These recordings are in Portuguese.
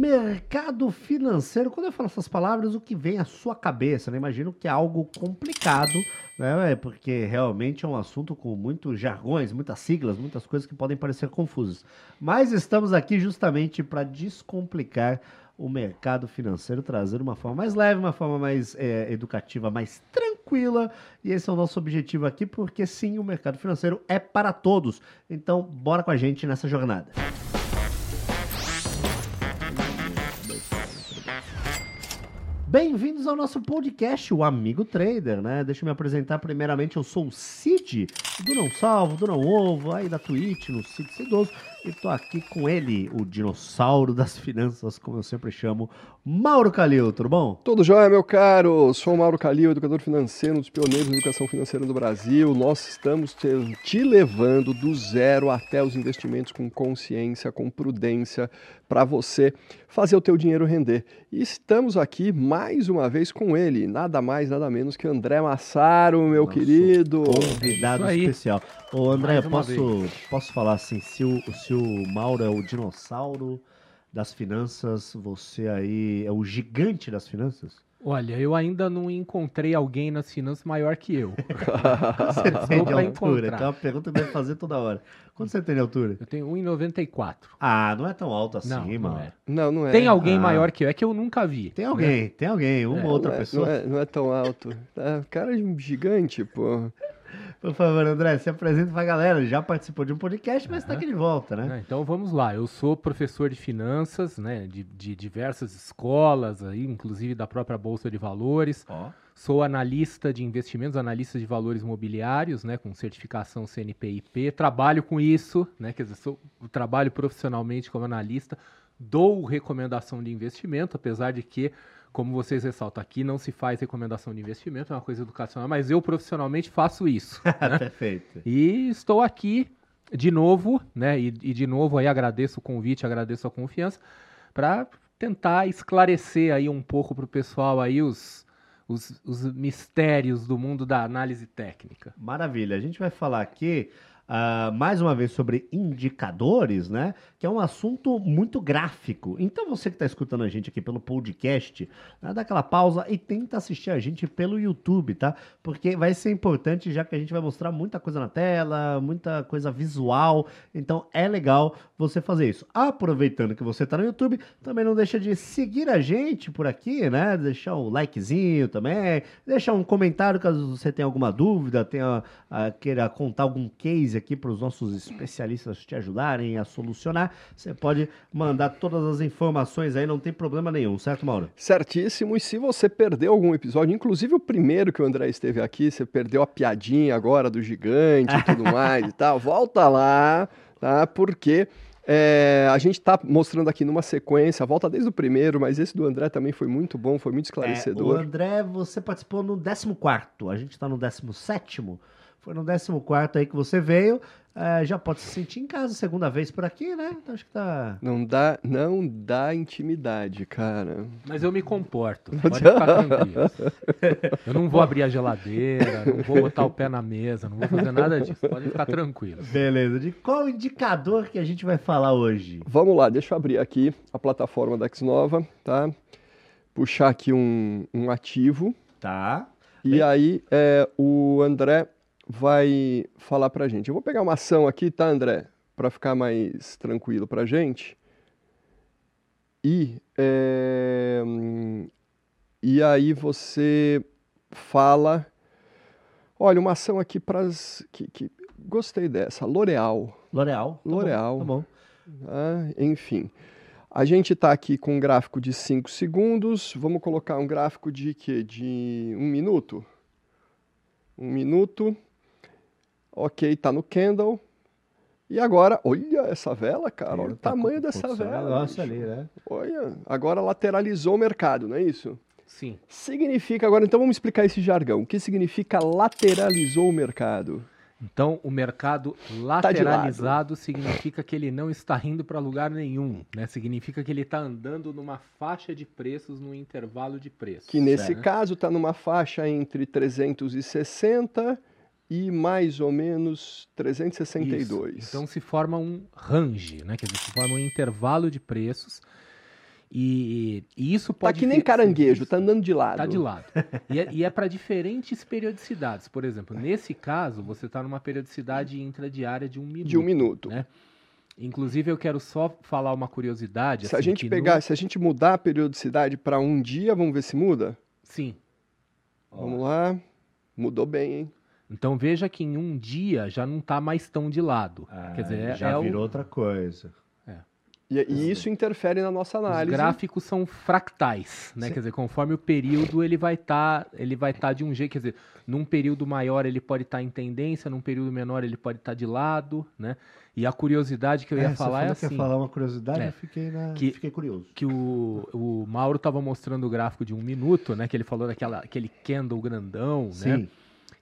Mercado financeiro, quando eu falo essas palavras, o que vem à sua cabeça? Né? Imagino que é algo complicado, né? porque realmente é um assunto com muitos jargões, muitas siglas, muitas coisas que podem parecer confusas. Mas estamos aqui justamente para descomplicar o mercado financeiro, trazer uma forma mais leve, uma forma mais é, educativa, mais tranquila. E esse é o nosso objetivo aqui, porque sim, o mercado financeiro é para todos. Então, bora com a gente nessa jornada. Bem-vindos ao nosso podcast, o Amigo Trader, né? Deixa eu me apresentar primeiramente, eu sou o Cid, do Não Salvo, do Não Ovo, aí da Twitch, no Cid Cidoso, e tô aqui com ele, o dinossauro das finanças, como eu sempre chamo, Mauro Calil, tudo bom? Tudo jóia, meu caro, sou o Mauro Calil, educador financeiro, um dos pioneiros da educação financeira do Brasil, nós estamos te, te levando do zero até os investimentos com consciência, com prudência, para você fazer o teu dinheiro render. E estamos aqui mais uma vez com ele, nada mais, nada menos que André Massaro, meu Nosso querido. Convidado especial. Ô André, posso, posso falar assim, se o, se o Mauro é o dinossauro das finanças, você aí é o gigante das finanças? Olha, eu ainda não encontrei alguém nas finanças maior que eu. Você tem de altura? Então é uma pergunta que deve fazer toda hora. Quanto você tem de altura? Eu tenho 1,94. Ah, não é tão alto assim, não, mano. Não, é. não, não é. Tem alguém ah. maior que eu, é que eu nunca vi. Tem alguém, né? tem alguém, uma é, outra não é, pessoa. Não é, não é tão alto. É, cara é gigante, pô. Por favor, André, se apresenta pra galera. Já participou de um podcast, mas está aqui de volta, né? então vamos lá. Eu sou professor de finanças, né? De, de diversas escolas, aí, inclusive da própria Bolsa de Valores. Oh. Sou analista de investimentos, analista de valores imobiliários, né? Com certificação CNPIP. Trabalho com isso, né? Quer dizer, sou, trabalho profissionalmente como analista. Dou recomendação de investimento, apesar de que como vocês ressaltam aqui, não se faz recomendação de investimento, é uma coisa educacional, mas eu profissionalmente faço isso. né? Perfeito. E estou aqui de novo, né? E, e, de novo aí agradeço o convite, agradeço a confiança, para tentar esclarecer aí um pouco para o pessoal aí os, os, os mistérios do mundo da análise técnica. Maravilha. A gente vai falar aqui uh, mais uma vez sobre indicadores, né? Que é um assunto muito gráfico. Então você que está escutando a gente aqui pelo podcast, né, dá aquela pausa e tenta assistir a gente pelo YouTube, tá? Porque vai ser importante, já que a gente vai mostrar muita coisa na tela, muita coisa visual. Então é legal você fazer isso. Aproveitando que você está no YouTube, também não deixa de seguir a gente por aqui, né? Deixar um likezinho também, deixar um comentário caso você tenha alguma dúvida, tenha uh, queira contar algum case aqui para os nossos especialistas te ajudarem a solucionar. Você pode mandar todas as informações aí, não tem problema nenhum, certo, Mauro? Certíssimo. E se você perdeu algum episódio, inclusive o primeiro que o André esteve aqui, você perdeu a piadinha agora do gigante e tudo mais e tal, volta lá, tá? Porque. É, a gente está mostrando aqui numa sequência, volta desde o primeiro, mas esse do André também foi muito bom, foi muito esclarecedor. É, o André, você participou no 14, a gente está no 17. Foi no 14 aí que você veio. É, já pode se sentir em casa segunda vez por aqui, né? Então acho que tá. Não dá, não dá intimidade, cara. Mas eu me comporto. Pode ficar tranquilo. Eu não vou abrir a geladeira, não vou botar o pé na mesa, não vou fazer nada disso. Pode ficar tranquilo. Beleza. De qual indicador que a gente vai falar hoje? Vamos lá, deixa eu abrir aqui a plataforma da Xnova, tá? Puxar aqui um, um ativo. Tá. E Bem... aí, é, o André vai falar para a gente. Eu vou pegar uma ação aqui, tá, André? Para ficar mais tranquilo para a gente. E, é, e aí você fala, olha, uma ação aqui para que, que gostei dessa, L'Oreal. L'Oreal. Tá L'Oreal. Tá bom. Ah, enfim. A gente está aqui com um gráfico de 5 segundos. Vamos colocar um gráfico de quê? De um minuto? Um minuto. Ok, tá no candle. E agora, olha essa vela, cara. Olha o tá tamanho dessa vela. Negócio ali, né? Olha, agora lateralizou o mercado, não é isso? Sim. Significa, agora então vamos explicar esse jargão. O que significa lateralizou o mercado? Então, o mercado tá lateralizado tá significa que ele não está indo para lugar nenhum, né? Significa que ele está andando numa faixa de preços, num intervalo de preços. Que nesse certo? caso está numa faixa entre 360 e mais ou menos 362. Isso. Então se forma um range, né? Quer dizer, se forma um intervalo de preços. E, e isso pode. Tá que nem caranguejo, tá andando de lado. Tá de lado. e é, e é para diferentes periodicidades. Por exemplo, nesse caso, você está numa periodicidade intradiária de um minuto. De um minuto. Né? Inclusive, eu quero só falar uma curiosidade. Se assim, a gente pegar, no... se a gente mudar a periodicidade para um dia, vamos ver se muda? Sim. Vamos lá. Mudou bem, hein? Então veja que em um dia já não está mais tão de lado. Ah, Quer dizer, já é virou o... outra coisa. E, e, isso interfere na nossa análise. Os gráficos são fractais, né? Sim. Quer dizer, conforme o período ele vai estar, tá, ele vai estar tá de um jeito, quer dizer, num período maior ele pode estar tá em tendência, num período menor ele pode estar tá de lado, né? E a curiosidade que eu ia é, falar é assim. Que ia falar uma curiosidade, é, eu fiquei, na... que, fiquei curioso. Que o, o Mauro estava mostrando o gráfico de um minuto, né? Que ele falou daquela aquele candle grandão, Sim. né?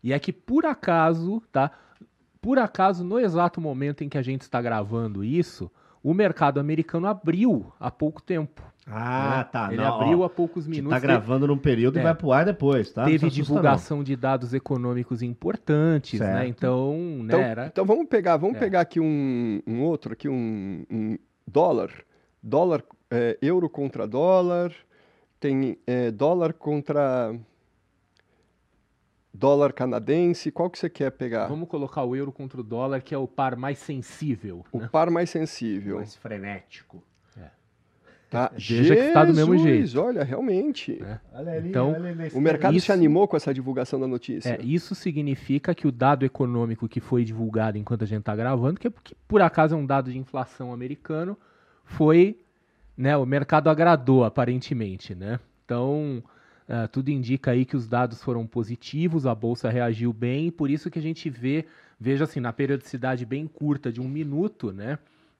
E é que por acaso, tá? Por acaso, no exato momento em que a gente está gravando isso, o mercado americano abriu há pouco tempo. Ah, né? tá. Ele não, abriu ó, há poucos minutos. Tá gravando num período é, e vai pro ar depois, tá? Teve divulgação não. de dados econômicos importantes, certo. né? Então, né, então, era... então vamos pegar, vamos é. pegar aqui um, um, outro, aqui um, um dólar, dólar, é, euro contra dólar, tem é, dólar contra dólar canadense, qual que você quer pegar? Vamos colocar o euro contra o dólar, que é o par mais sensível. O né? par mais sensível. Mais frenético. É. Tá. Veja que está do mesmo jeito. Olha, realmente. É. Olha ali, então, olha ali o mercado isso, se animou com essa divulgação da notícia. É, isso significa que o dado econômico que foi divulgado enquanto a gente está gravando, que, é que por acaso é um dado de inflação americano, foi, né, o mercado agradou aparentemente, né? Então, Uh, tudo indica aí que os dados foram positivos, a bolsa reagiu bem, por isso que a gente vê, veja assim, na periodicidade bem curta de um minuto, né?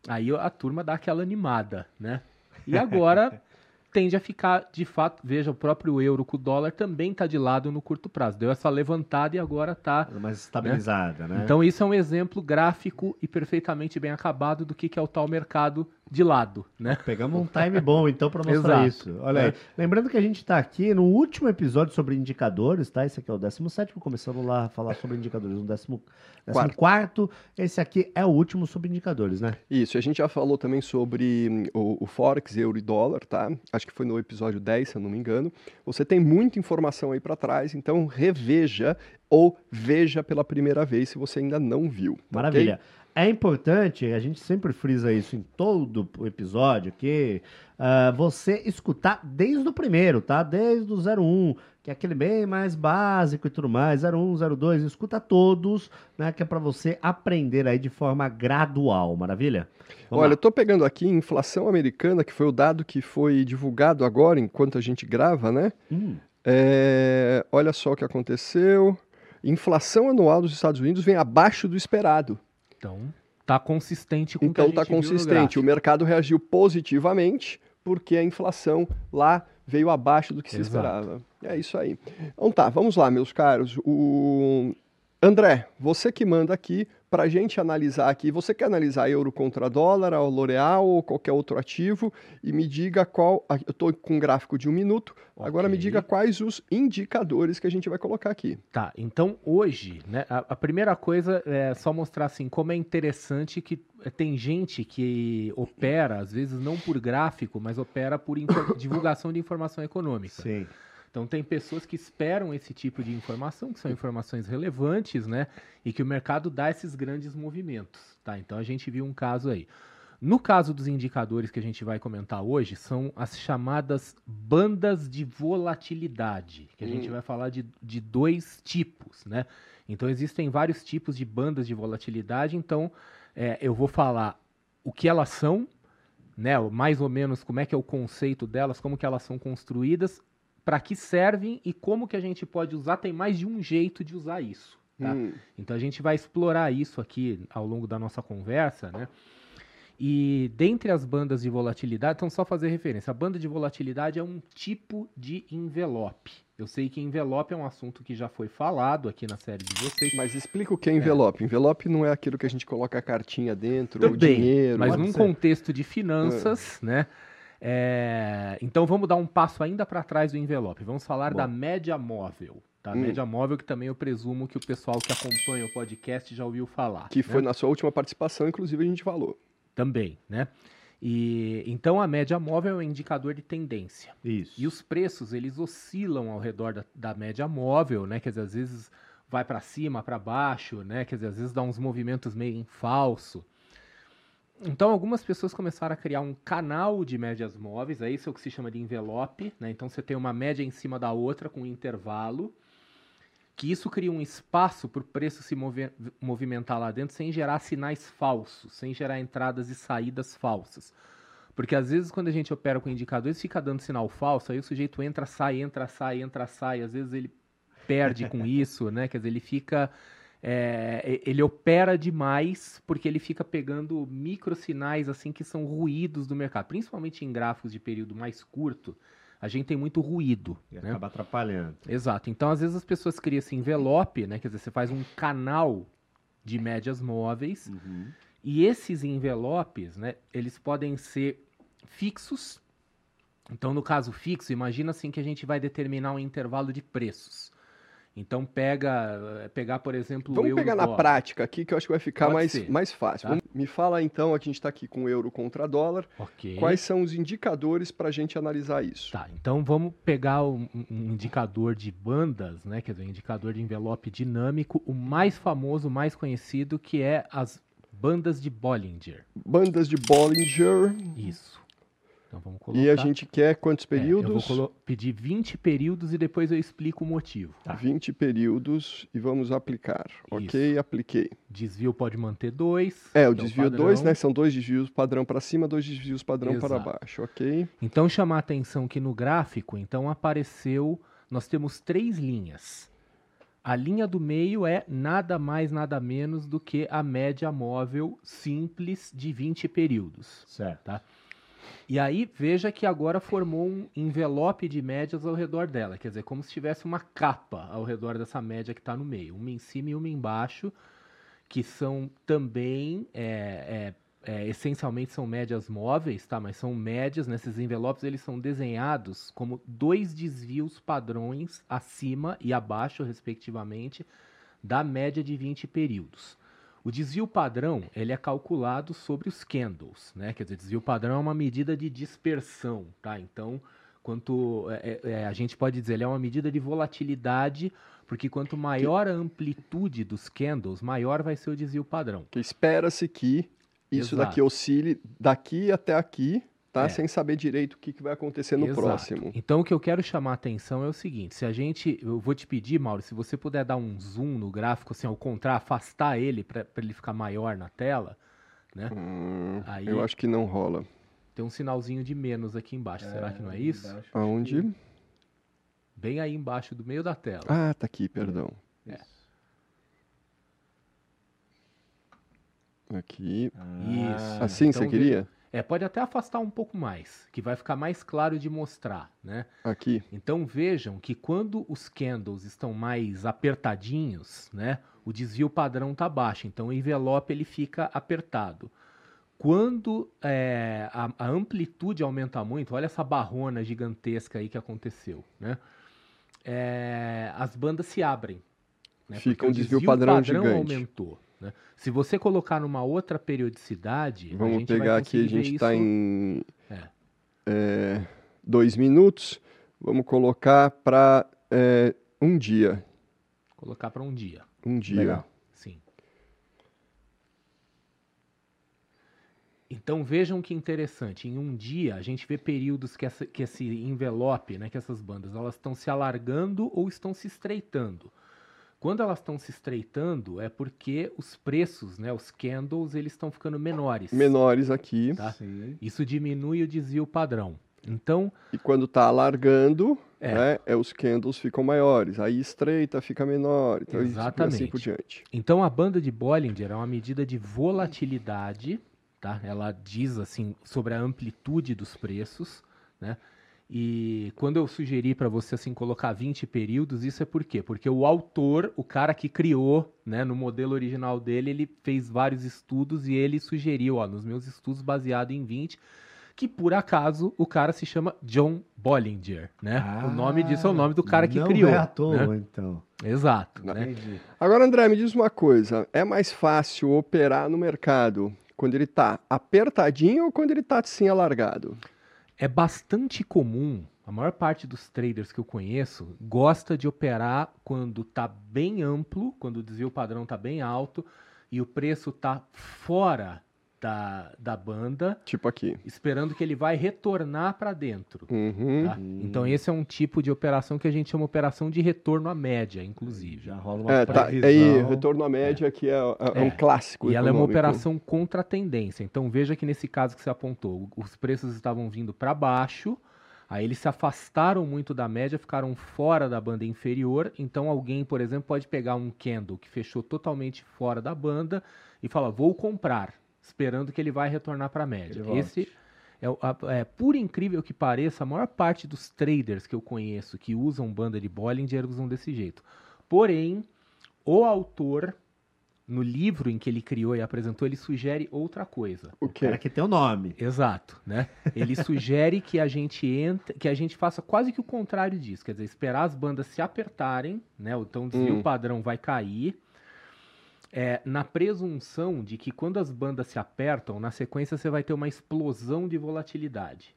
Aí a turma dá aquela animada, né? E agora tende a ficar, de fato, veja, o próprio euro com o dólar também está de lado no curto prazo. Deu essa levantada e agora está... Mais estabilizada, né? né? Então isso é um exemplo gráfico e perfeitamente bem acabado do que, que é o tal mercado de lado, né? Pegamos um time bom, então, para mostrar isso. Olha aí. É. Lembrando que a gente está aqui no último episódio sobre indicadores, tá? Esse aqui é o 17 começamos lá a falar sobre indicadores. No 14 quarto. esse aqui é o último sobre indicadores, né? Isso, a gente já falou também sobre hum, o, o Forex, euro e dólar, tá? Acho que foi no episódio 10, se eu não me engano. Você tem muita informação aí para trás, então reveja ou veja pela primeira vez se você ainda não viu. Tá Maravilha. Okay? É importante, a gente sempre frisa isso em todo o episódio, que uh, você escutar desde o primeiro, tá? Desde o 01, que é aquele bem mais básico e tudo mais, 01, 02, escuta todos, né? Que é para você aprender aí de forma gradual, maravilha? Vamos Olha, lá. eu tô pegando aqui inflação americana, que foi o dado que foi divulgado agora, enquanto a gente grava, né? Hum. É, olha só o que aconteceu. Inflação anual dos Estados Unidos vem abaixo do esperado. Então, tá consistente com então, o que a então, gente tá consistente. O mercado reagiu positivamente porque a inflação lá veio abaixo do que se esperava. É isso aí. Então tá, vamos lá, meus caros. O André, você que manda aqui para a gente analisar aqui. Você quer analisar euro contra dólar, a L'Oreal ou qualquer outro ativo e me diga qual. Eu estou com um gráfico de um minuto. Okay. Agora me diga quais os indicadores que a gente vai colocar aqui. Tá. Então hoje, né? A, a primeira coisa é só mostrar assim como é interessante que tem gente que opera às vezes não por gráfico, mas opera por divulgação de informação econômica. Sim. Então tem pessoas que esperam esse tipo de informação, que são informações relevantes, né? E que o mercado dá esses grandes movimentos, tá? Então a gente viu um caso aí. No caso dos indicadores que a gente vai comentar hoje, são as chamadas bandas de volatilidade, que a hum. gente vai falar de, de dois tipos, né? Então existem vários tipos de bandas de volatilidade, então é, eu vou falar o que elas são, né? Mais ou menos como é que é o conceito delas, como que elas são construídas para que servem e como que a gente pode usar. Tem mais de um jeito de usar isso. Tá? Hum. Então a gente vai explorar isso aqui ao longo da nossa conversa, né? E dentre as bandas de volatilidade, então só fazer referência, a banda de volatilidade é um tipo de envelope. Eu sei que envelope é um assunto que já foi falado aqui na série de vocês. Mas explica o que é envelope. É. Envelope não é aquilo que a gente coloca a cartinha dentro, Também, o dinheiro. Mas num ser. contexto de finanças, é. né? É, então vamos dar um passo ainda para trás do envelope. Vamos falar Bom. da média móvel. Tá? Hum. Média móvel que também eu presumo que o pessoal que acompanha o podcast já ouviu falar. Que né? foi na sua última participação, inclusive, a gente falou. Também, né? E então a média móvel é um indicador de tendência. Isso. E os preços, eles oscilam ao redor da, da média móvel, né? Quer dizer, às vezes vai para cima, para baixo, né? Quer dizer, às vezes dá uns movimentos meio em falso. Então, algumas pessoas começaram a criar um canal de médias móveis, é isso é o que se chama de envelope, né? Então, você tem uma média em cima da outra com um intervalo, que isso cria um espaço para o preço se mover, movimentar lá dentro sem gerar sinais falsos, sem gerar entradas e saídas falsas. Porque às vezes quando a gente opera com indicadores, fica dando sinal falso, aí o sujeito entra, sai, entra, sai, entra, sai, às vezes ele perde com isso, né? Quer dizer, ele fica é, ele opera demais porque ele fica pegando micro sinais assim que são ruídos do mercado, principalmente em gráficos de período mais curto. A gente tem muito ruído. E né? acaba atrapalhando. Exato. Então, às vezes, as pessoas criam esse envelope, né? Quer dizer, você faz um canal de médias móveis. Uhum. E esses envelopes, né? Eles podem ser fixos. Então, no caso fixo, imagina assim que a gente vai determinar um intervalo de preços. Então pega, pegar por exemplo Vamos pegar na dólar. prática aqui que eu acho que vai ficar Pode mais, ser. mais fácil. Tá. Me fala então, a gente está aqui com euro contra dólar. Ok. Quais são os indicadores para a gente analisar isso? Tá, então vamos pegar um, um indicador de bandas, né? Quer dizer, um indicador de envelope dinâmico, o mais famoso, o mais conhecido, que é as bandas de Bollinger. Bandas de Bollinger. Isso. Então vamos colocar. E a gente quer quantos É, eu períodos? vou colo- pedir 20 períodos e depois eu explico o motivo. Tá. 20 períodos e vamos aplicar. Ok, apliquei. Desvio pode manter dois. É, o que desvio padrão. 2, né? São dois desvios padrão para cima, dois desvios padrão para Exato. baixo. Ok. Então chamar a atenção que no gráfico, então apareceu, nós temos três linhas. A linha do meio é nada mais, nada menos do que a média móvel simples de 20 períodos. Certo. Tá? E aí, veja que agora formou um envelope de médias ao redor dela. Quer dizer, como se tivesse uma capa ao redor dessa média que está no meio. Uma em cima e uma embaixo, que são também, é, é, é, essencialmente, são médias móveis, tá? Mas são médias, nesses envelopes, eles são desenhados como dois desvios padrões acima e abaixo, respectivamente, da média de 20 períodos. O desvio padrão ele é calculado sobre os candles, né? Quer dizer, desvio padrão é uma medida de dispersão, tá? Então, quanto é, é, a gente pode dizer, ele é uma medida de volatilidade, porque quanto maior a amplitude dos candles, maior vai ser o desvio padrão. Que espera-se que isso Exato. daqui oscile daqui até aqui, tá? É. Sem saber direito o que, que vai acontecer no Exato. próximo. Então, o que eu quero chamar a atenção é o seguinte: se a gente, eu vou te pedir, Mauro, se você puder dar um zoom no gráfico, assim, ao contrário, afastar ele para ele ficar maior na tela, né? Hum, Aí- Eu acho que não rola. Tem um sinalzinho de menos aqui embaixo. Será que não é isso? Aonde? Bem aí embaixo do meio da tela. Ah, tá aqui, perdão. É. Aqui. Isso. Assim Então, você queria? É, pode até afastar um pouco mais, que vai ficar mais claro de mostrar, né? Aqui. Então vejam que quando os candles estão mais apertadinhos, né, o desvio padrão está baixo, então o envelope ele fica apertado. Quando é, a, a amplitude aumenta muito, olha essa barrona gigantesca aí que aconteceu, né? É, as bandas se abrem. Né, Fica porque um o desvio padrão gigante. aumentou. Né? Se você colocar numa outra periodicidade, a Vamos pegar aqui, a gente está isso- em É. é, dois minutos. Vamos colocar para um dia. colocar para um dia. Um dia. Legal. Sim. Então vejam que interessante. Em um dia a gente vê períodos que, essa- que esse envelope, né, que essas bandas, elas estão se alargando ou estão se estreitando. Quando elas estão se estreitando é porque os preços, né, os candles, eles estão ficando menores. Menores aqui. Tá? Isso diminui o desvio padrão. Então, E quando está alargando, É. né, é, os candles ficam maiores. Aí estreita, fica menor. Então, assim Exatamente. por diante. Então a banda de Bollinger é uma medida de volatilidade, tá? Ela diz assim sobre a amplitude dos preços, né? E quando eu sugeri para você assim colocar 20 períodos, isso é por quê? Porque o autor, o cara que criou, né, no modelo original dele, ele fez vários estudos e ele sugeriu, ó, nos meus estudos baseado em 20, que por acaso o cara se chama John Bollinger, né? o nome disso é o nome do cara que não criou. É à toa, né? então. Exato, né? Entendi. Agora, André, me diz uma coisa. É mais fácil operar no mercado Quando ele está apertadinho ou quando ele está assim alargado? É bastante comum, a maior parte dos traders que eu conheço gosta de operar quando está bem amplo, quando o desvio padrão está bem alto e o preço está fora da, da banda. Tipo aqui. Esperando que ele vai retornar para dentro. Uhum. Tá? Então esse é um tipo de operação que a gente chama operação de retorno à média, inclusive. Já rola uma É, tá, aí, retorno à média, que é, é um É. clássico E ela é uma econômico. operação contra a tendência. Então veja que nesse caso que você apontou, os preços estavam vindo para baixo, aí eles se afastaram muito da média, ficaram fora da banda inferior. Então alguém, por exemplo, pode pegar um candle que fechou totalmente fora da banda e falar: vou comprar, esperando que ele vai retornar para a média. Esse é, é, por incrível que pareça, a maior parte dos traders que eu conheço que usam banda de Bollinger usam desse jeito. Porém, o autor, no livro em que ele criou e apresentou, ele sugere outra coisa. O O cara quê? que tem o nome. Exato, né? Ele sugere que a gente entre, que a gente faça quase que o contrário disso, quer dizer, esperar as bandas se apertarem, né? Então o desvio Hum. padrão vai cair. É, na presunção de que quando as bandas se apertam, na sequência você vai ter uma explosão de volatilidade.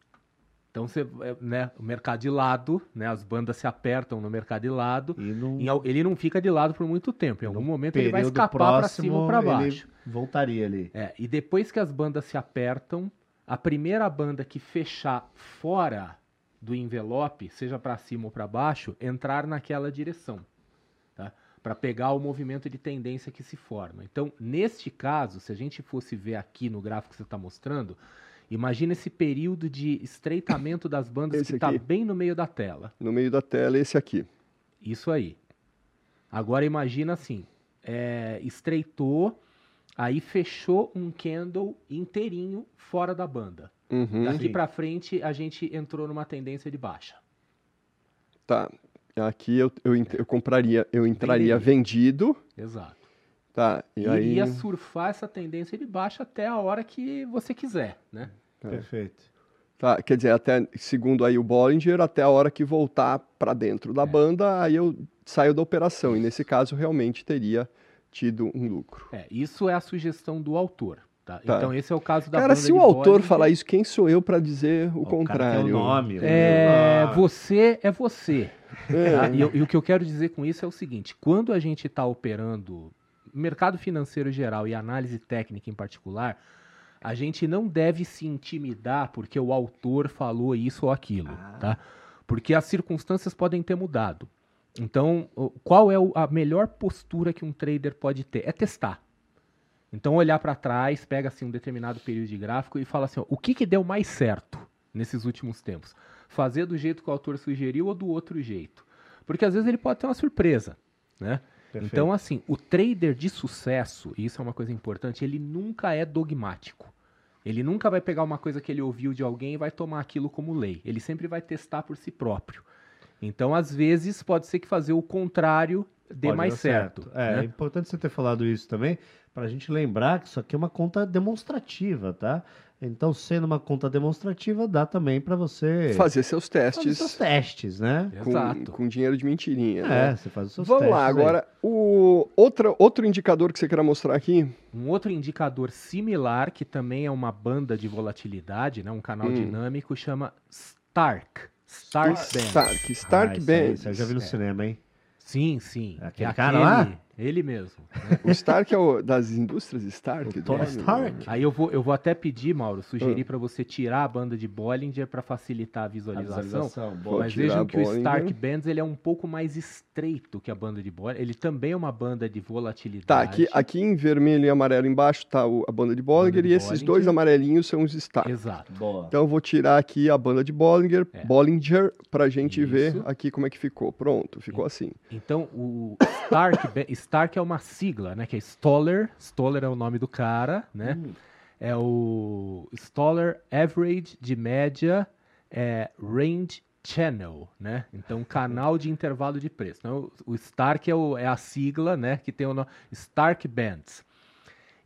Então você, é, né, o mercado de lado, né, as bandas se apertam no mercado de lado, E num em ele não fica de lado por muito tempo. Em algum momento ele vai escapar para cima ou para ele baixo. voltaria ali. É, e depois que as bandas se apertam, a primeira banda que fechar fora do envelope, seja para cima ou para baixo, entrar naquela direção? Para pegar o movimento de tendência que se forma. Então, neste caso, se a gente fosse ver aqui no gráfico que você está mostrando, imagina esse período de estreitamento das bandas Esse que está bem no meio da tela. No meio da tela, esse aqui. Isso aí. Agora imagina assim, é, estreitou, aí fechou um candle inteirinho fora da banda. Uhum. Daqui pra frente a gente entrou numa tendência de baixa. Tá. Aqui eu, eu, eu compraria, eu entraria Venderia. vendido, Exato. tá? E aí, iria surfar essa tendência de baixa até a hora que você quiser, né? É. Perfeito. tá, quer dizer, até segundo aí o Bollinger, até a hora que voltar para dentro É. da banda, aí eu saio da operação. E nesse caso realmente teria tido um lucro. É, isso é a sugestão do autor, tá? Tá. Então esse é o caso da Cara, banda se de o autor Bollinger. falar isso, quem sou eu para dizer o, O cara contrário? tem o nome. É, Ah, você é você. É. tá? E, eu- e o que eu quero dizer com isso é o seguinte: quando a gente está operando mercado financeiro geral e análise técnica em particular, a gente não deve se intimidar porque o autor falou isso ou aquilo, Ah. tá? Porque as circunstâncias podem ter mudado. Então, qual é a melhor postura que um trader pode ter? É testar. Então, olhar para trás, pega assim um determinado período de gráfico e fala assim: ó, o que, que deu mais certo nesses últimos tempos? Fazer do jeito que o autor sugeriu ou do outro jeito? Porque às vezes ele pode ter uma surpresa, né? perfeito. Então, assim, o trader de sucesso, e isso é uma coisa importante, ele nunca é dogmático. Ele nunca vai pegar uma coisa que ele ouviu de alguém e vai tomar aquilo como lei. Ele sempre vai testar por si próprio. Então, às vezes, pode ser que fazer o contrário dê Pode mais dar certo. É, é né? importante você ter falado isso também, para a gente lembrar que isso aqui é uma conta demonstrativa, tá? Então, sendo uma conta demonstrativa, dá também para você Fazer seus fazer testes seus testes, né? com, Exato. com dinheiro de mentirinha. É, né? você faz os seus Vamos testes. lá, aí. agora, o outra, outro indicador que você queira mostrar aqui, Um outro indicador similar, que também é uma banda de volatilidade, né, um canal Hum. dinâmico, chama Stark. Stark Band. Stark, Stark ah, isso Band. aí, isso eu já vi no É. cinema, hein? Sim, sim. Aquele É cara lá? Ele mesmo. né? O Stark é o das indústrias Stark? O Tony? Stark. Aí eu vou, eu vou até pedir, Mauro, Ah. sugerir para você tirar a banda de Bollinger para facilitar a A visualização. visualização, Vou boa. Mas vejam a que o Bollinger. Stark Bands ele é um pouco mais estreito que a banda de Bollinger. Ele também é uma banda de volatilidade. Tá, aqui, aqui em vermelho e amarelo embaixo tá o- a banda de Bollinger Banda de e esses Bollinger. dois amarelinhos são os Stark. Exato. Boa. Então eu vou tirar aqui a banda de Bollinger, É. Bollinger, pra gente ver Isso. aqui como é que ficou. Pronto, ficou assim. Então, o Stark, Ba- Stark é uma sigla, né? Que é Stoller. Stoller é o nome do cara, né? Hum. É o Stoller Average de média é Range Channel, né? Então, canal de intervalo de preço. Então, o Stark é, o- é a sigla, né? Que tem o nome Stark Bands.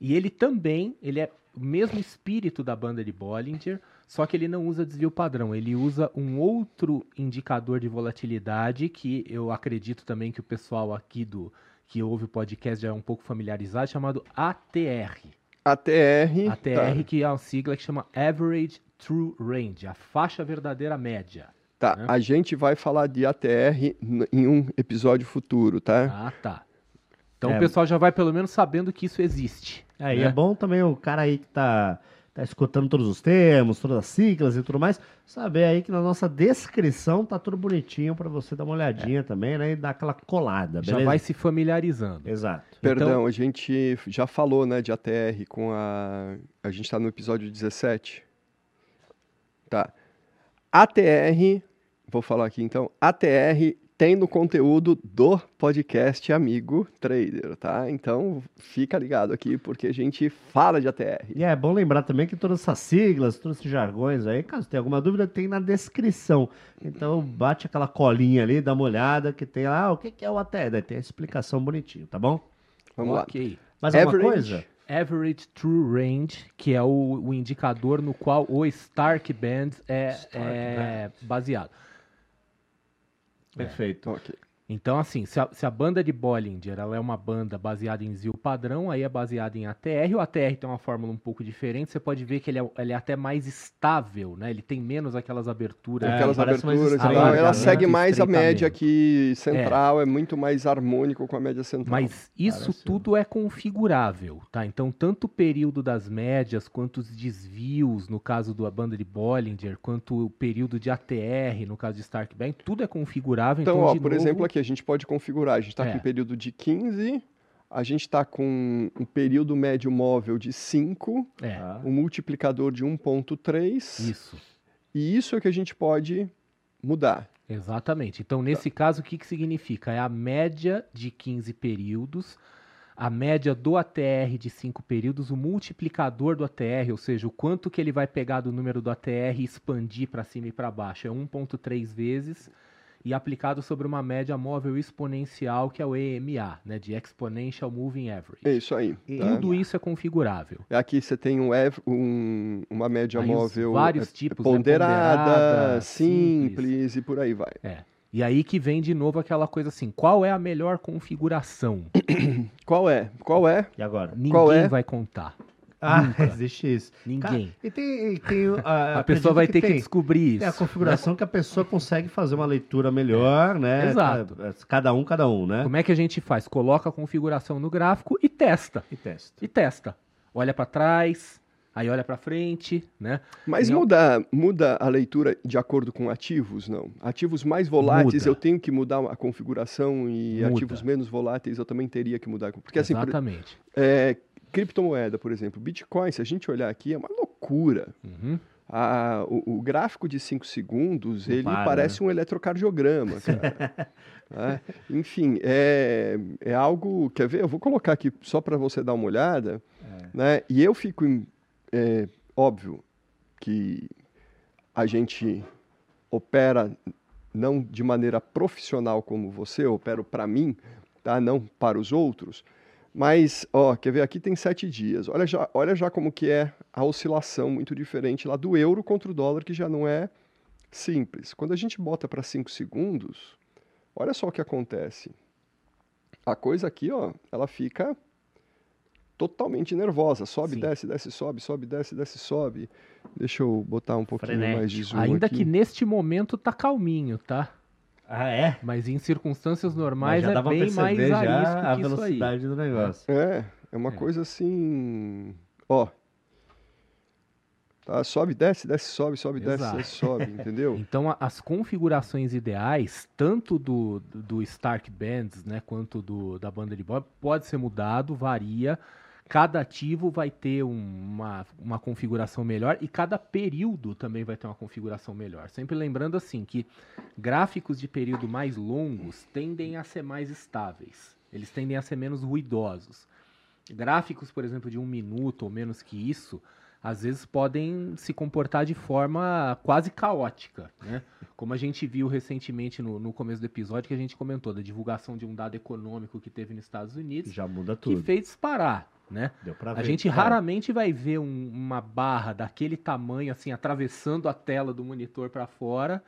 E ele também, ele é o mesmo espírito da banda de Bollinger, só que ele não usa desvio padrão, ele usa um outro indicador de volatilidade que eu acredito também que o pessoal aqui do que ouve o podcast já é um pouco familiarizado, chamado ATR. ATR. ATR, tá. que é uma sigla que chama Average True Range, a faixa verdadeira média. Tá, né? a gente vai falar de ATR em um episódio futuro, tá? Ah, tá. Então é. o pessoal já vai pelo menos sabendo que isso existe. É, né? e é bom também o cara aí que tá, tá escutando todos os termos, todas as siglas e tudo mais, saber aí que na nossa descrição tá tudo bonitinho para você dar uma olhadinha é. também, né? E dar aquela colada, beleza? Já vai se familiarizando. Exato. Perdão, então... a gente já falou, né, de ATR com a... A gente tá no episódio 17. Tá. ATR, vou falar aqui então, ATR tem no conteúdo do podcast Amigo Trader, tá? Então fica ligado aqui porque a gente fala de ATR. E é bom lembrar também que todas essas siglas, todos esses jargões aí, caso tenha alguma dúvida, tem na descrição. Então bate aquela colinha ali, dá uma olhada que tem lá, ah, o que é o ATR? Daí tem a explicação bonitinho, tá bom? Vamos okay. lá. Mais alguma Average. coisa? Average True Range, que é o, o indicador no qual o Stark Band é, Stark é Band. baseado. Perfeito. É. Okay. Então, assim, se a, se a, banda de Bollinger ela é uma banda baseada em ZIL padrão, aí é baseada em ATR. O ATR tem uma fórmula um pouco diferente. Você pode ver que ele é, ele é até mais estável, né? Ele tem menos aquelas aberturas. É, aquelas aberturas. ela, ela segue mais a média aqui central, é. é. muito mais harmônico com a média central. Mas isso Parece tudo é configurável, tá? Então, tanto o período das médias, quanto os desvios, no caso da banda de Bollinger, quanto o período de ATR, no caso de Stark Band, tudo é configurável. Então, então ó, por novo... exemplo, aqui que a gente pode configurar. A gente está é. com um período de 15, a gente está com um período médio móvel de 5, é. um multiplicador de 1.3. Isso. E isso é que a gente pode mudar. Exatamente. Então, nesse tá. caso, o que, que significa? É a média de 15 períodos, a média do ATR de 5 períodos, o multiplicador do ATR, ou seja, o quanto que ele vai pegar do número do ATR e expandir para cima e para baixo. É 1.3 vezes e aplicado sobre uma média móvel exponencial, que é o EMA, né, de Exponential Moving Average. É isso aí. Tá? Tudo isso é configurável. Aqui você tem um, um uma média aí móvel vários tipos, ponderada, né, ponderada simples, simples, e por aí vai. É. E aí que vem de novo aquela coisa assim, qual é a melhor configuração? qual é? Qual é? E agora? Ninguém qual é? vai contar. Ah, Nunca. existe isso. Ninguém. e tem, tem a, a pessoa vai que ter tem, que descobrir isso. É a configuração né? que a pessoa consegue fazer uma leitura melhor, é. né? Exato. Cada um, cada um, né? Como é que a gente faz? Coloca a configuração no gráfico e testa. E testa. E testa. Olha para trás, aí olha para frente, né? Mas muda, muda a leitura de acordo com ativos, não? Ativos mais voláteis muda. eu tenho que mudar a configuração e muda. ativos menos voláteis eu também teria que mudar. Porque assim, Exatamente. Por, é, criptomoeda, por exemplo, Bitcoin, se a gente olhar aqui, é uma loucura. Uhum. A, o, o, gráfico de 5 segundos, ele para, parece né? um eletrocardiograma, cara. é, enfim, é, é algo. Quer ver? Eu vou colocar aqui só para você dar uma olhada. É. Né? E eu fico. É, óbvio que a gente opera não de maneira profissional como você, eu opero para mim, tá? não para os outros. Mas, ó, quer ver? Aqui tem sete dias. Olha já, olha já como que é a oscilação muito diferente lá do euro contra o dólar, que já não é simples. Quando a gente bota para cinco segundos, olha só o que acontece. A coisa aqui, ó, ela fica totalmente nervosa. Sobe, Sim. desce, desce, sobe, sobe, desce, desce, sobe. Deixa eu botar um pouquinho Frenético. mais de zoom Ainda aqui. que neste momento tá calminho, tá? Ah, é? Mas em circunstâncias normais é bem mais arisco a velocidade do negócio. É, é uma é. coisa assim. Ó. Tá, sobe, desce, desce, sobe, sobe, Exato. desce, desce, sobe, entendeu? Então a, as configurações ideais, tanto do, do Stark Bands, né, quanto do, da banda de Bob, pode ser mudado, varia. Cada ativo vai ter uma, uma configuração melhor e cada período também vai ter uma configuração melhor. Sempre lembrando assim que gráficos de período mais longos tendem a ser mais estáveis. Eles tendem a ser menos ruidosos. Gráficos, por exemplo, de um minuto ou menos que isso, às vezes podem se comportar de forma quase caótica, né? Como a gente viu recentemente no, no, começo do episódio que a gente comentou da divulgação de um dado econômico que teve nos Estados Unidos, já muda tudo, que fez disparar né? a gente raramente vai ver um, uma barra daquele tamanho assim atravessando a tela do monitor para fora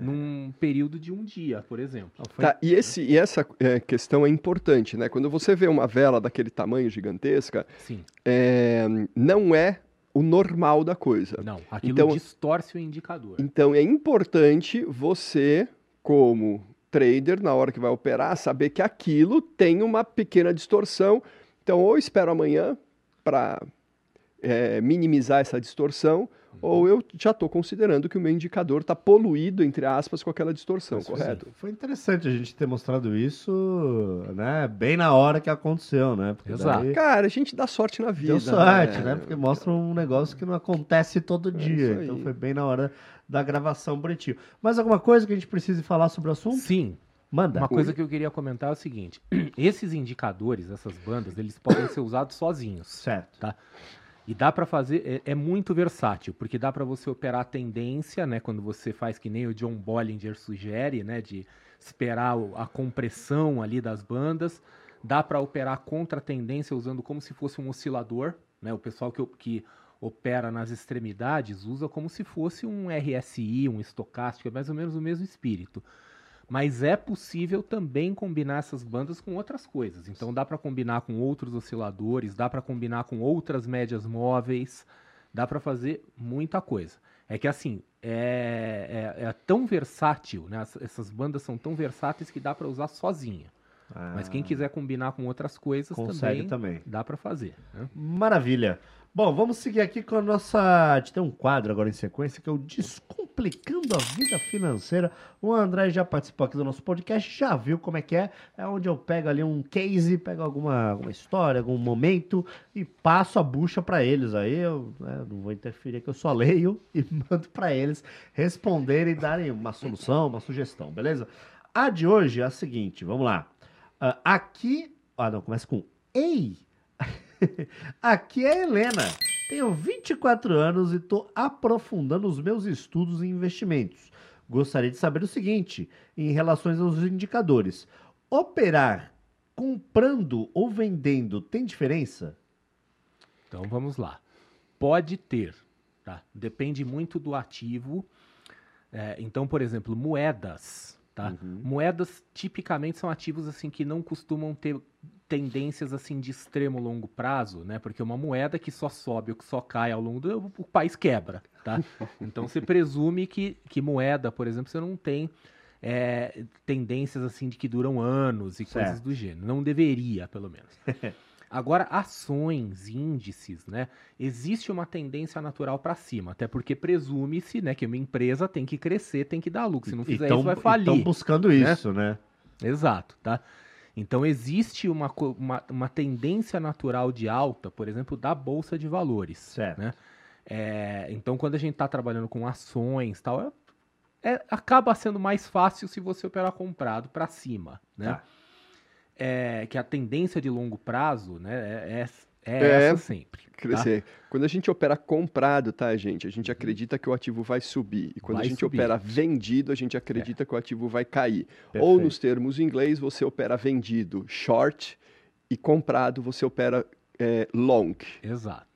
num período de um dia, por exemplo. Tá, e, esse, e essa é, questão é importante, né? Quando você vê uma vela daquele tamanho gigantesca, Sim. É, não é o normal da coisa. Não, aquilo Então- distorce o indicador. Então é importante você, como trader, na hora que vai operar, saber que aquilo tem uma pequena distorção. Então, ou espero amanhã para minimizar essa distorção, ou eu já estou considerando que o meu indicador está poluído, entre aspas, com aquela distorção, Isso, correto? Foi interessante a gente ter mostrado isso, né? Bem na hora que aconteceu, né? Porque Exato. daí Cara, a gente dá sorte na vida. Deu sorte, né? Porque mostra um negócio que não acontece todo dia. É aí. Então foi bem na hora da gravação bonitinho. Mais alguma coisa que a gente precise falar sobre o assunto? Sim, Manda. uma coisa que eu queria comentar é o seguinte: esses indicadores, essas bandas, eles podem ser usados sozinhos. Certo. Tá. E dá para fazer, é, é muito versátil, porque dá para você operar a tendência, né, quando você faz que nem o John Bollinger sugere, né, de esperar a compressão ali das bandas. Dá para operar contra a tendência usando como se fosse um oscilador, né? O pessoal que, que opera nas extremidades usa como se fosse um RSI, um estocástico, é mais ou menos o mesmo espírito. Mas é possível também combinar essas bandas com outras coisas. Então dá para combinar com outros osciladores, dá para combinar com outras médias móveis, dá para fazer muita coisa. É que assim, é, é- é tão versátil, né? As- Essas bandas são tão versáteis que dá para usar sozinha. Mas quem quiser combinar com outras coisas consegue também, também. dá para fazer. né? Maravilha. Bom, vamos seguir aqui com a nossa. A gente tem um quadro agora em sequência que é o Descomplicando a Vida Financeira. O André já participou aqui do nosso podcast, já viu como é que é. É onde eu pego ali um case, pego alguma, alguma história, algum momento e passo a bucha para eles. Aí eu né, não vou interferir, que eu só leio e mando para eles responderem e darem uma solução, uma sugestão, beleza? A de hoje é a seguinte, vamos lá. Ah, aqui. Ah, não, começa com Ei! Aqui é a Helena. Tenho 24 anos e estou aprofundando os meus estudos em investimentos. Gostaria de saber o seguinte, em relação aos indicadores. Operar comprando ou vendendo tem diferença? Então vamos lá. Pode ter, tá? Depende muito do ativo. É, então, por exemplo, moedas, tá? Moedas tipicamente são ativos assim que não costumam ter tendências assim de extremo longo prazo, né? Porque uma moeda que só sobe ou que só cai ao longo do o país quebra, tá? Então você presume que, que moeda, por exemplo, você não tem é, tendências assim de que duram anos e coisas Certo. do gênero. Não deveria, pelo menos. Agora, ações, índices, né? Existe uma tendência natural para cima, até porque presume-se, né, que uma empresa tem que crescer, tem que dar lucro. Se não fizer isso, vai falir. Estão buscando né? isso, né? Exato, tá? Então existe uma, uma, uma tendência natural de alta, por exemplo, da bolsa de valores. Certo. Né? É, então, quando a gente está trabalhando com ações, tal, é- é- acaba sendo mais fácil se você operar comprado para cima, né? Tá. É, que a tendência de longo prazo, né, é, é, é É, essa sempre. tá? Crescer. Quando a gente opera comprado, tá, gente? A gente acredita que o ativo vai subir. E quando Vai a gente subir. opera vendido, a gente acredita que o ativo vai cair. Ou Perfeito. nos termos em inglês, você opera vendido short e comprado você opera é, long. Exato.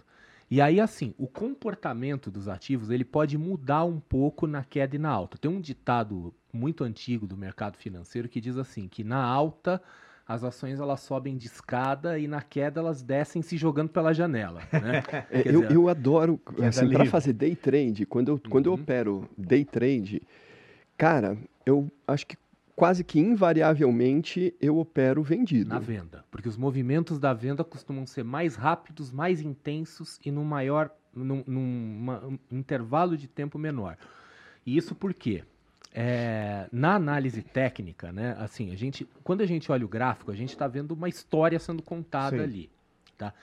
E aí, assim, o comportamento dos ativos ele pode mudar um pouco na queda e na alta. Tem um ditado muito antigo do mercado financeiro que diz assim, que na alta as ações elas sobem de escada e na queda elas descem se jogando pela janela. Né? É, eu, dizer, eu adoro, assim, para fazer day trade, quando eu, quando eu Uhum. opero day trade, cara, eu acho que quase que invariavelmente eu opero vendido. na venda. Porque os movimentos da venda costumam ser mais rápidos, mais intensos e num maior. num, num uma- um intervalo de tempo menor. E isso por quê? É, na análise técnica, né? Assim, a gente, quando a gente olha o gráfico, a gente está vendo uma história sendo contada Sim. ali, tá?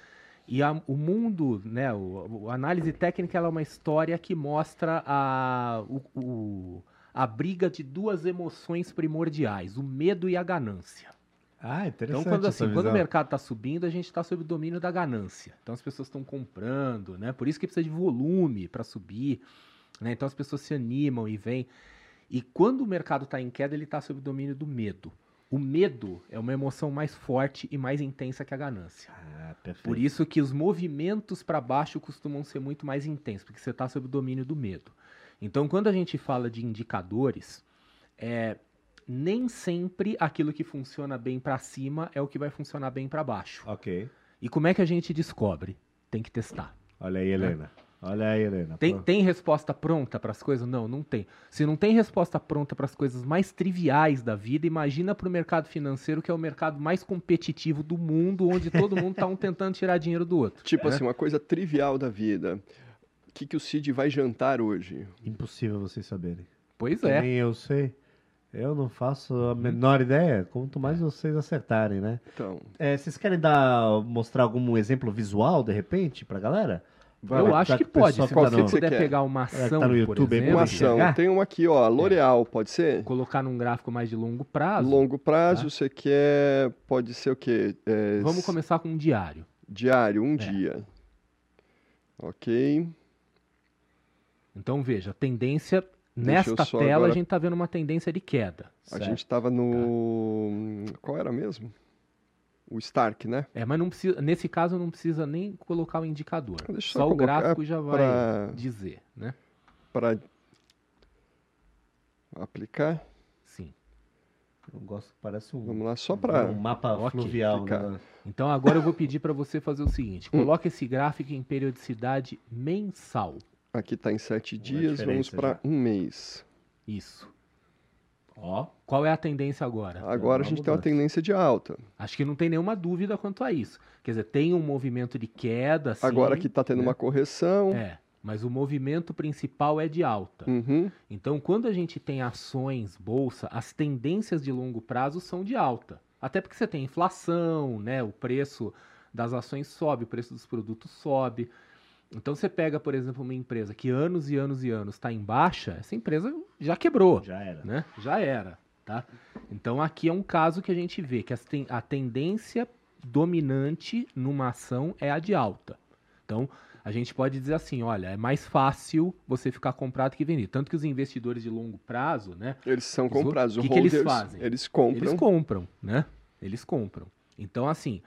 E a- o mundo, né? O, a análise técnica é uma história que mostra a, o- o- a briga de duas emoções primordiais, o medo e a ganância. Ah, interessante. Então, quando, assim, quando o mercado está subindo, a gente está sob o domínio da ganância. Então, as pessoas estão comprando, né? Por isso que precisa de volume para subir, né? Então, as pessoas se animam e vêm. E quando o mercado está em queda, ele está sob o domínio do medo. O medo é uma emoção mais forte e mais intensa que a ganância. Ah. Por isso que os movimentos para baixo costumam ser muito mais intensos, porque você está sob o domínio do medo. Então, quando a gente fala de indicadores, é, nem sempre aquilo que funciona bem para cima é o que vai funcionar bem para baixo. Ok. E como é que a gente descobre? Tem que testar. Olha aí, Helena. Olha aí, Helena. Tem, Pô. tem resposta pronta para as coisas? Não, não tem. Se não tem resposta pronta para as coisas mais triviais da vida, imagina para o mercado financeiro, que é o mercado mais competitivo do mundo, onde todo mundo está um tentando tirar dinheiro do outro. Tipo né? assim, uma coisa trivial da vida. O que, que o Cid vai jantar hoje? Impossível vocês saberem. Pois é. Nem eu sei. Eu não faço a menor ideia. Quanto mais vocês acertarem, né? Então, É, vocês querem dar, mostrar algum exemplo visual, de repente, pra galera? Vai Eu acho Já que pode. pessoal Se tá você puder Você quer? pegar uma ação, tá no por YouTube aí, exemplo, Uma ação. chegar? Tem uma aqui, ó, L'Oreal, pode ser? colocar num gráfico mais de longo prazo, Longo prazo, Tá. você quer, pode ser o quê? É, vamos começar com um diário. Diário, um É. dia. Ok. Então veja, tendência Deixa nesta tela agora- a gente está vendo uma tendência de queda. A Certo. gente estava no. Qual era mesmo? O Stark, né? É, mas não precisa, nesse caso não precisa nem colocar o indicador. Deixa eu só o colocar gráfico já vai pra- dizer, né? Para aplicar. Sim. Eu gosto, parece um, Vamos lá, só para. um mapa Ok, fluvial. Né? Então agora eu vou pedir para você fazer o Hum. seguinte: coloque esse gráfico em periodicidade mensal. Aqui está em sete dias, vamos para um mês. Isso. Ó, Qual é a tendência agora? Agora a gente tem uma mudança. tendência de alta. Acho que não tem nenhuma dúvida quanto a isso. Quer dizer, tem um movimento de queda, sim. Agora que está tendo né? uma correção. É, mas o movimento principal é de alta. Uhum. Então, quando a gente tem ações, bolsa, as tendências de longo prazo são de alta. Até porque você tem inflação, né? O preço das ações sobe, o preço dos produtos sobe. Então, você pega, por exemplo, uma empresa que anos e anos e anos está em baixa, essa empresa já quebrou, já era. né? Já era, tá? Então, aqui é um caso que a gente vê que a tendência dominante numa ação é a de alta. Então, a gente pode dizer assim, olha, é mais fácil você ficar comprado que vender. Tanto que os investidores de longo prazo, né? Eles são Os comprados. o que que eles fazem? eles compram. Eles compram, né? Eles compram. Então, assim,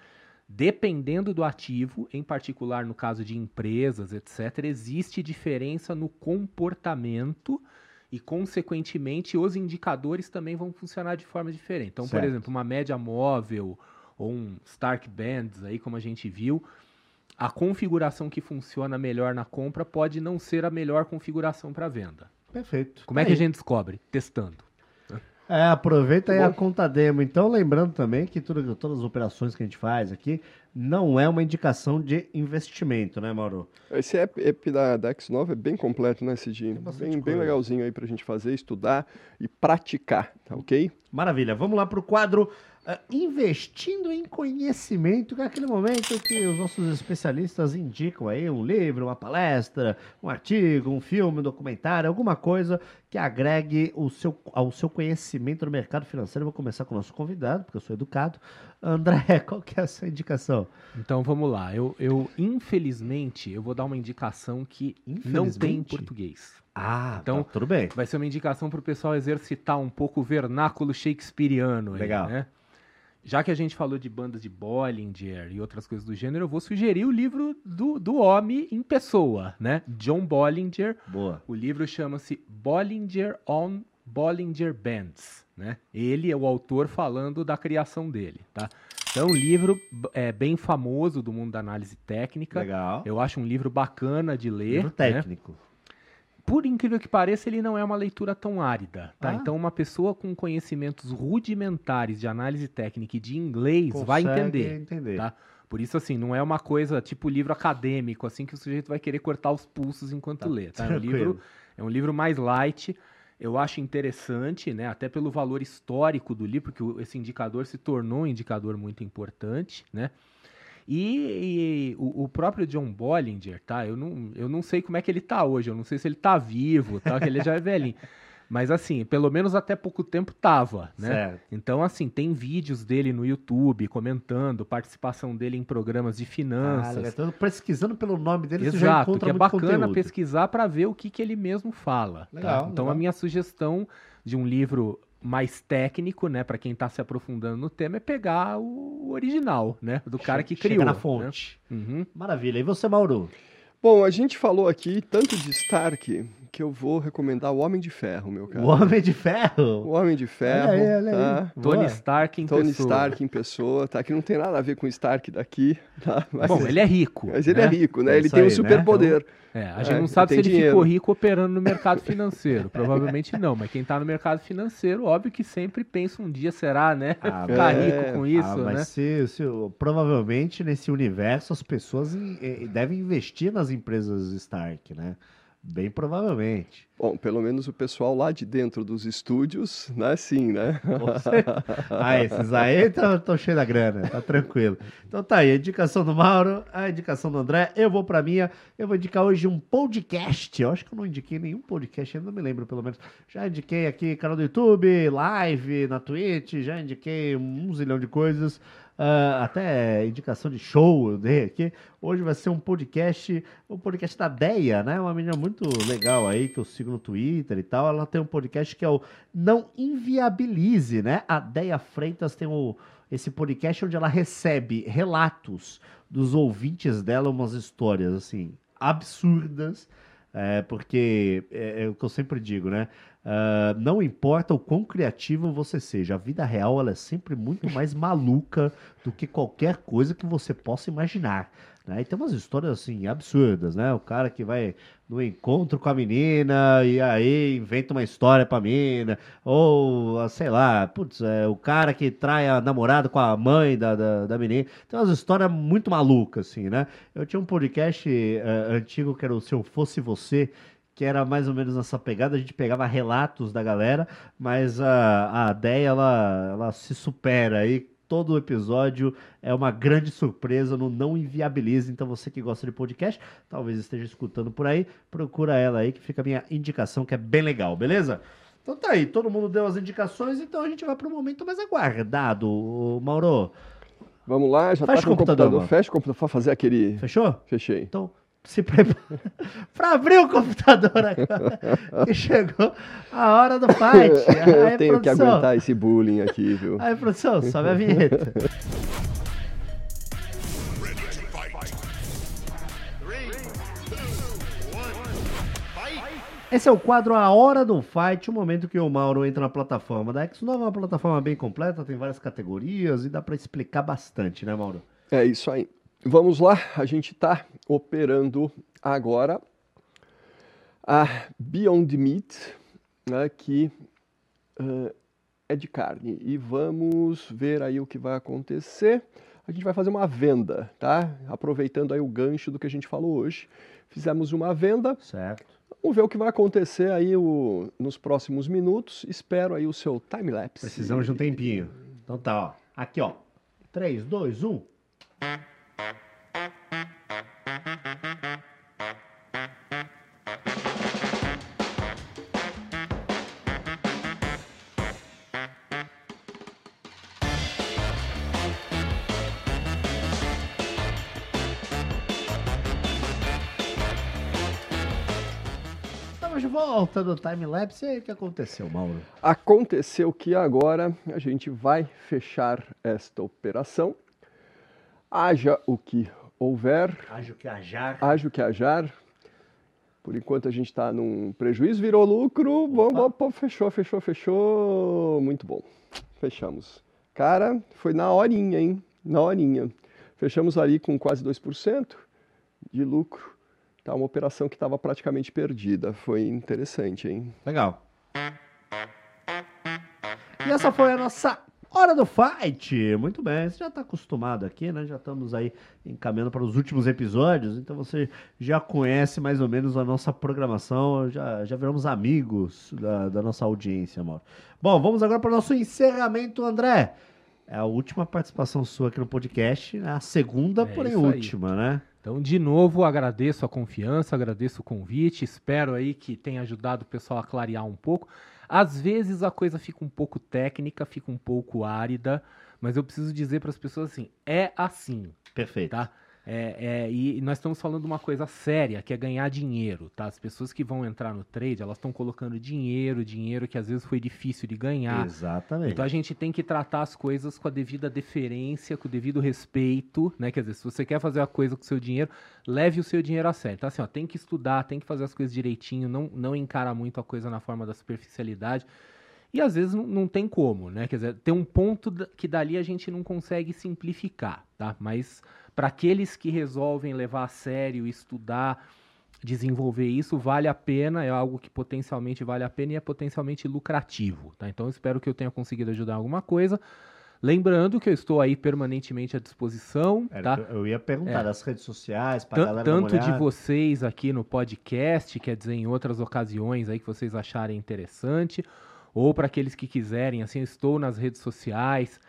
dependendo do ativo, em particular no caso de empresas, etc., existe diferença no comportamento e, consequentemente, os indicadores também vão funcionar de forma diferente. Então, por Certo. exemplo, uma média móvel ou um Stark Bands, aí, como a gente viu, a configuração que funciona melhor na compra pode não ser a melhor configuração para venda. Perfeito. Como é Tá que a gente descobre? Testando. É, aproveita aí Bom. a conta demo. Então, lembrando também que tudo- todas as operações que a gente faz aqui não é uma indicação de investimento, né, Mauro? Esse app, app da, da X9 é bem completo, né, Cidinho? Bem, bem legalzinho aí pra gente fazer, estudar e praticar, tá ok? Maravilha. Vamos lá para o quadro ah, Investindo em Conhecimento, que é aquele momento que os nossos especialistas indicam aí um livro, uma palestra, um artigo, um filme, um documentário, alguma coisa que agregue o seu, ao seu conhecimento no mercado financeiro. Eu vou começar com o nosso convidado, porque eu sou educado. André, qual que é a sua indicação? Então vamos lá. Eu, eu, infelizmente, eu vou dar uma indicação que não tem em português. Ah, Então- então tudo bem. Vai ser uma indicação para o pessoal exercitar um pouco o vernáculo shakespeariano. aí, Legal. né? Já que a gente falou de bandas de Bollinger e outras coisas do gênero, eu vou sugerir o livro do, do homem em pessoa, né? John Bollinger. Boa. O livro chama-se Bollinger on Bollinger Bands, né? Ele é o autor falando da criação dele, tá? Então, um livro é, bem famoso do mundo da análise técnica. Legal. Eu acho um livro bacana de ler. Livro né? Por incrível que pareça, ele não é uma leitura tão árida, tá? Ah. Então, uma pessoa com conhecimentos rudimentares de análise técnica e de inglês vai Consegue entender, entender. tá? Por isso, assim, não é uma coisa tipo livro acadêmico, assim, que o sujeito vai querer cortar os pulsos enquanto Tá lê, tá? É um, livro, é um livro mais light, eu acho interessante, né? Até pelo valor histórico do livro, porque esse indicador se tornou um indicador muito importante, né? E, e o, o próprio John Bollinger, tá? Eu não, eu não sei como é que ele tá hoje, eu não sei se ele tá vivo, tá? Que ele já é velhinho. Mas assim, pelo menos até pouco tempo tava, né? Certo. Então, assim, tem vídeos dele no YouTube comentando, participação dele em programas de Ah, finanças. Então, pesquisando pelo nome dele, você já Exato, encontra que é bacana conteúdo. pesquisar para ver o que, que ele mesmo fala. tá? Legal, Então, legal. a minha sugestão de um livro mais técnico, né, para quem está se aprofundando no tema, é pegar o original, né, do cara que Chega criou. na né? fonte. Uhum. Maravilha. E você, Mauro? Bom, a gente falou aqui tanto de Stark que eu vou recomendar o Homem de Ferro, meu cara. O Homem de Ferro? O Homem de Ferro. Olha aí, olha aí. Tá? Tony Stark em Tony pessoa. Stark em pessoa, tá? Que não tem nada a ver com o Stark daqui, tá? Mas, Bom, ele é rico. Mas ele é né? é rico, né? ele tem um superpoder. Né? Então, é, a gente é, não sabe se ele dinheiro. ficou rico operando no mercado financeiro. Provavelmente não, mas quem tá no mercado financeiro, óbvio que sempre pensa um dia, será, né? Ah, Ficar é. rico com isso, ah, né? Se, se, provavelmente nesse universo as pessoas devem investir nas empresas Stark, né? Bem provavelmente. Bom, pelo menos o pessoal lá de dentro dos estúdios, né? Sim, né? ah, esses aí estão cheios da grana, tá tranquilo. Então tá aí, a indicação do Mauro, a indicação do André, eu vou pra minha. Eu vou indicar hoje um podcast. Eu acho que eu não indiquei nenhum podcast, ainda não me lembro, pelo menos. Já indiquei aqui canal do YouTube, live na Twitch, já indiquei um zilhão de coisas. Uh, até indicação de show eu dei aqui. Hoje vai ser um podcast, um podcast da Deia, né? Uma menina muito legal aí que eu sigo no Twitter e tal. Ela tem um podcast que é o Não Inviabilize, né? A Deia Freitas tem o, esse podcast onde ela recebe relatos dos ouvintes dela, umas histórias assim absurdas. É, porque é, é, o que eu sempre digo, né? Uh, não importa o quão criativo você seja, a vida real ela é sempre muito mais maluca do que qualquer coisa que você possa imaginar. Né? E tem umas histórias assim absurdas, né? O cara que vai no encontro com a menina e aí inventa uma história pra menina, ou sei lá, putz, é, o cara que trai a namorada com a mãe da, da, da menina. Tem umas histórias muito malucas, assim, né? Eu tinha um podcast uh, antigo que era o Se Eu Fosse Você, que era mais ou menos nessa pegada, a gente pegava relatos da galera, mas a, a ideia ela, ela se supera aí. Todo episódio é uma grande surpresa no Não Inviabilize. Então, você que gosta de podcast, talvez esteja escutando por aí, procura ela aí, que fica a minha indicação, que é bem legal, beleza? Então tá aí, todo mundo deu as indicações, então a gente vai para o momento mais aguardado, Mauro. Vamos lá, já Fecha tá o computador. computador. Fecha o computador fazer aquele. Fechou? Fechei. Então, se prepara para abrir o computador agora. que chegou a hora do fight. Aí, Eu tenho produção. que aguentar esse bullying aqui, viu? Aí, produção, sobe a vinheta. Esse é o quadro A Hora do Fight, o momento que o Mauro entra na plataforma da X9, é uma plataforma bem completa, tem várias categorias e dá para explicar bastante, né, Mauro? É isso aí. Vamos lá, a gente está operando agora a Beyond Meat, né, que uh, é de carne. E vamos ver aí o que vai acontecer. A gente vai fazer uma venda, tá? Aproveitando aí o gancho do que a gente falou hoje. Fizemos uma venda. Certo. Vamos ver o que vai acontecer aí o, nos próximos minutos. Espero aí o seu time-lapse. Precisamos de um tempinho. Então tá, ó. Aqui, ó. 3, 2, 1. De volta do time-lapse. E aí, o que aconteceu, Mauro? Aconteceu que agora a gente vai fechar esta operação Haja o que houver. Haja o que hajar. Haja o que hajar. Por enquanto a gente está num prejuízo, virou lucro. Bom, bom, fechou, fechou, fechou. Muito bom. Fechamos. Cara, foi na horinha, hein? Na horinha. Fechamos ali com quase 2% de lucro. Tá uma operação que estava praticamente perdida. Foi interessante, hein? Legal. E essa foi a nossa Hora do Fight! Muito bem, você já está acostumado aqui, né? Já estamos aí encaminhando para os últimos episódios, então você já conhece mais ou menos a nossa programação, já, já viramos amigos da, da nossa audiência, amor. Bom, vamos agora para o nosso encerramento, André. É a última participação sua aqui no podcast, né? a segunda, é porém última, né? Então, de novo, agradeço a confiança, agradeço o convite, espero aí que tenha ajudado o pessoal a clarear um pouco. Às vezes a coisa fica um pouco técnica, fica um pouco árida, mas eu preciso dizer para as pessoas assim: é assim. Perfeito. Tá? É, é, e nós estamos falando de uma coisa séria, que é ganhar dinheiro, tá? As pessoas que vão entrar no trade, elas estão colocando dinheiro, dinheiro que às vezes foi difícil de ganhar. Exatamente. Então a gente tem que tratar as coisas com a devida deferência, com o devido respeito, né? Quer dizer, se você quer fazer a coisa com o seu dinheiro, leve o seu dinheiro a sério. Então assim, ó, tem que estudar, tem que fazer as coisas direitinho, não, não encara muito a coisa na forma da superficialidade. E às vezes não, tem como, né? Quer dizer, tem um ponto que dali a gente não consegue simplificar, tá? Mas para aqueles que resolvem levar a sério, estudar, desenvolver isso, vale a pena, é algo que potencialmente vale a pena e é potencialmente lucrativo. Tá? Então espero que eu tenha conseguido ajudar em alguma coisa. Lembrando que eu estou aí permanentemente à disposição. Tá? Eu ia perguntar é. das redes sociais, para galera Tanto de vocês aqui no podcast, quer dizer, em outras ocasiões aí que vocês acharem interessante, ou para aqueles que quiserem, assim, eu estou nas redes sociais,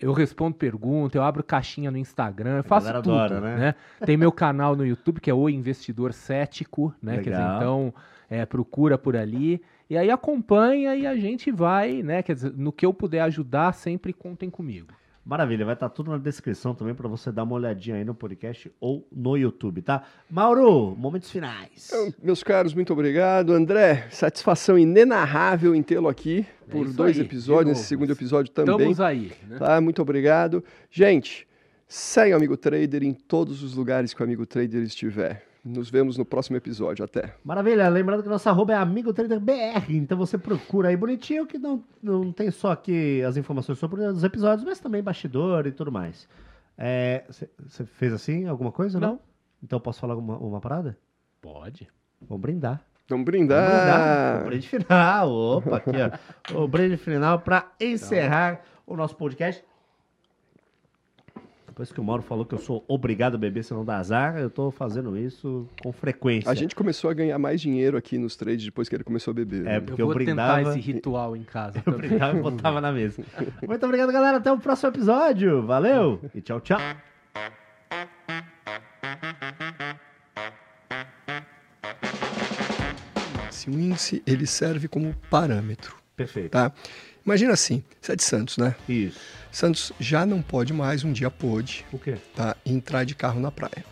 eu respondo perguntas, eu abro caixinha no Instagram, eu faço tudo, adora, né? né? Tem meu canal no YouTube, que é O Investidor Cético, né? Legal. Quer dizer, então, é, procura por ali. E aí acompanha e a gente vai, né? Quer dizer, no que eu puder ajudar, sempre contem comigo. Maravilha, vai estar tá tudo na descrição também para você dar uma olhadinha aí no podcast ou no YouTube, tá? Mauro, momentos finais. Então, meus caros, muito obrigado. André, satisfação inenarrável em tê-lo aqui é por dois aí, episódios, esse segundo episódio também. Estamos aí. Né? Tá, muito obrigado. Gente, segue o Amigo Trader em todos os lugares que o Amigo Trader estiver. Nos vemos no próximo episódio. Até. Maravilha. Lembrando que nossa arroba é Amigo Trader BR. Então você procura aí bonitinho, que não, não tem só aqui as informações sobre os episódios, mas também bastidor e tudo mais. Você é, fez assim alguma coisa? Não. não? Então posso falar uma, uma parada? Pode. Vamos brindar. Vamos brindar. Vamos brindar. O brinde final. Opa, aqui, ó. O brinde final para encerrar então. o nosso podcast. Depois que o Mauro falou que eu sou obrigado a beber se não dá azar, eu tô fazendo isso com frequência. A gente começou a ganhar mais dinheiro aqui nos trades depois que ele começou a beber. É, porque eu, vou eu brindava... tentar esse ritual em casa eu também. brindava e botava na mesa. Muito obrigado, galera. Até o próximo episódio. Valeu e tchau, tchau. Esse índice ele serve como parâmetro. Perfeito. Tá? Imagina assim, você é de Santos, né? Isso. Santos já não pode mais, um dia pôde. O quê? Tá, entrar de carro na praia.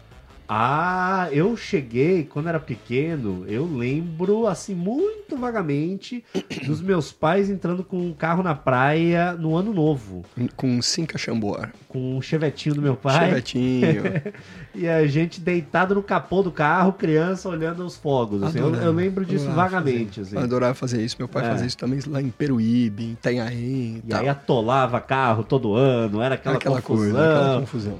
Ah, eu cheguei quando era pequeno. Eu lembro, assim, muito vagamente dos meus pais entrando com um carro na praia no ano novo. Com um Cinca Chambord. Com um chevetinho do meu pai. Chevetinho. e a gente deitado no capô do carro, criança olhando os fogos. Assim. Eu, eu, lembro disso vagamente. Fazer. Assim. Adorava fazer isso. Meu pai é. fazia isso também lá em Peruíbe, em Itanhaém. E, e aí atolava carro todo ano, era aquela, aquela confusão. Coisa, aquela confusão.